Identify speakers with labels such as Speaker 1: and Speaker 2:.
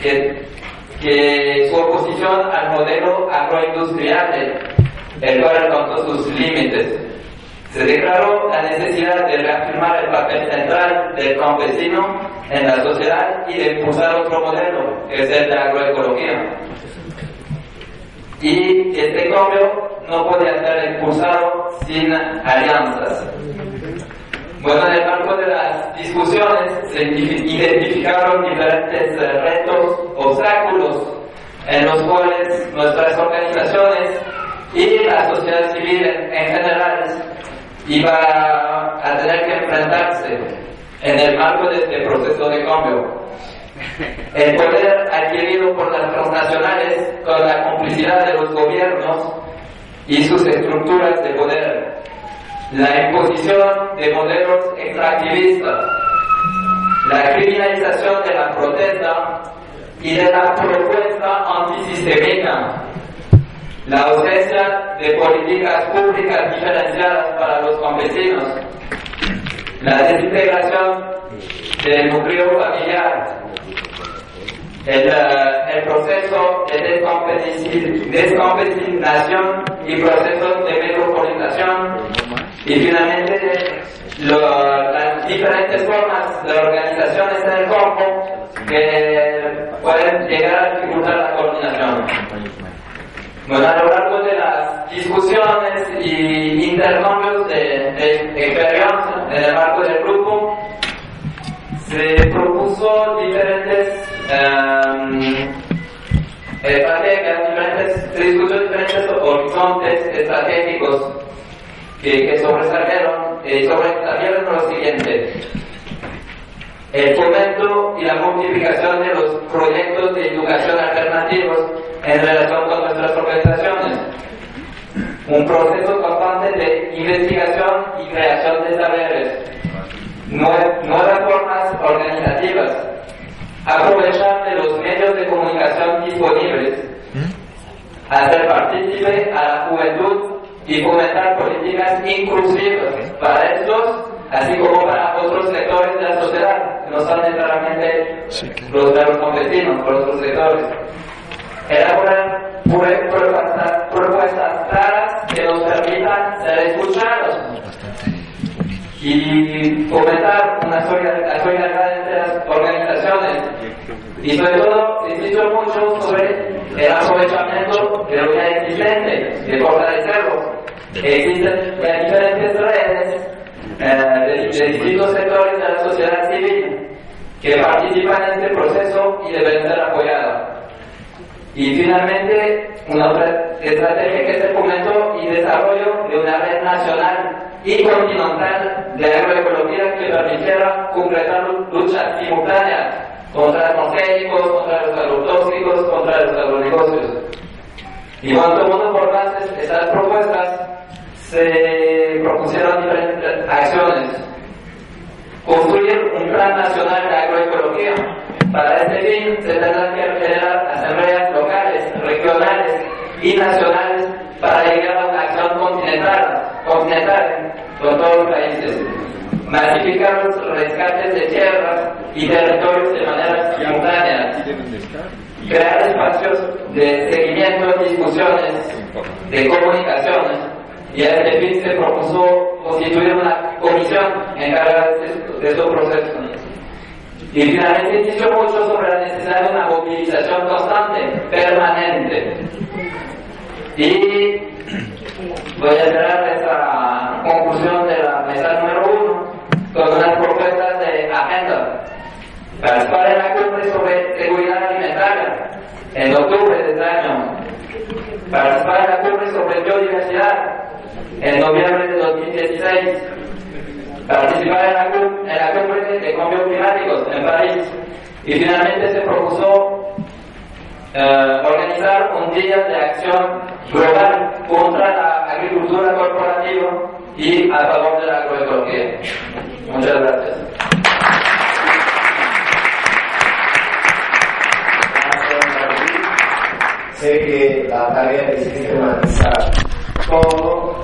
Speaker 1: que su oposición al modelo agroindustrial, el cual alcanzó sus límites. Se declaró la necesidad de reafirmar el papel central del campesino en la sociedad y de impulsar otro modelo, que es el de agroecología. Y este cambio no podía ser impulsado sin alianzas. Bueno, en el marco de las discusiones se diferentes retos, obstáculos en los cuales nuestras organizaciones y la sociedad civil en general iba a tener que enfrentarse en el marco de este proceso de cambio. El poder adquirido por las transnacionales con la complicidad de los gobiernos y sus estructuras de poder la imposición de modelos extractivistas, la criminalización de la protesta y de la propuesta antisistémica, la ausencia de políticas públicas diferenciadas para los campesinos, la desintegración del núcleo familiar, el, el proceso de descampesinación y procesos de metropolización y finalmente, las diferentes formas de organizaciones en el campo que pueden llegar a dificultar la coordinación. Bueno, a lo largo de las discusiones y intercambios de, experiencia en el marco del grupo, se propuso diferentes um, estrategias, diferentes, se discutió diferentes horizontes estratégicos que, sobresalieron, eh, sobresalieron lo siguiente. El fomento y la multiplicación de los proyectos de educación alternativos en relación con nuestras organizaciones. Un proceso constante de investigación y creación de saberes. Nuevas formas organizativas. Aprovechar de los medios de comunicación disponibles. ¿Mm? Hacer partícipe a la juventud y fomentar políticas inclusivas para estos, así como para otros sectores de la sociedad, que no son necesariamente los de los campesinos, por otros sectores. Elaborar propuestas claras que nos permitan ser escuchados y fomentar una solidaridad entre las organizaciones. Y sobre todo insisto mucho sobre el aprovechamiento de lo ya existente, de fortalecerlo. Existen diferentes redes eh, de, distintos sectores de la sociedad civil que participan en este proceso y deben ser apoyadas. Y finalmente, una otra estrategia que se fomentó y desarrollo de una red nacional y continental de agroecología que permitiera concretar luchas simultáneas contra los transgénicos, contra los agrotóxicos, contra los agronegocios. Y cuando tomando por base estas propuestas, se propusieron diferentes acciones. Construir un plan nacional de agroecología. Para este fin se tendrán que generar asambleas locales, regionales y nacionales para llegar a una acción continental, continental con todos los países masificar los rescates de tierras y territorios de manera simultánea, crear espacios de seguimiento, discusiones, de comunicaciones, y a este fin se propuso constituir una comisión encargada de estos procesos. Y finalmente dicho mucho sobre la necesidad de una movilización constante, permanente. Y voy a cerrar esta conclusión de la mesa número uno con unas propuestas de agenda. Participar en la cumbre sobre seguridad alimentaria en octubre de este año. Participar en la cumbre sobre biodiversidad en noviembre de 2016. Participar en la, cumbre, de cambios climáticos en París. Y finalmente se propuso eh, organizar un día de acción global contra la agricultura corporativa y a favor de la agroecología. Muchas gracias.
Speaker 2: sé que la tarea existe humanizar cómo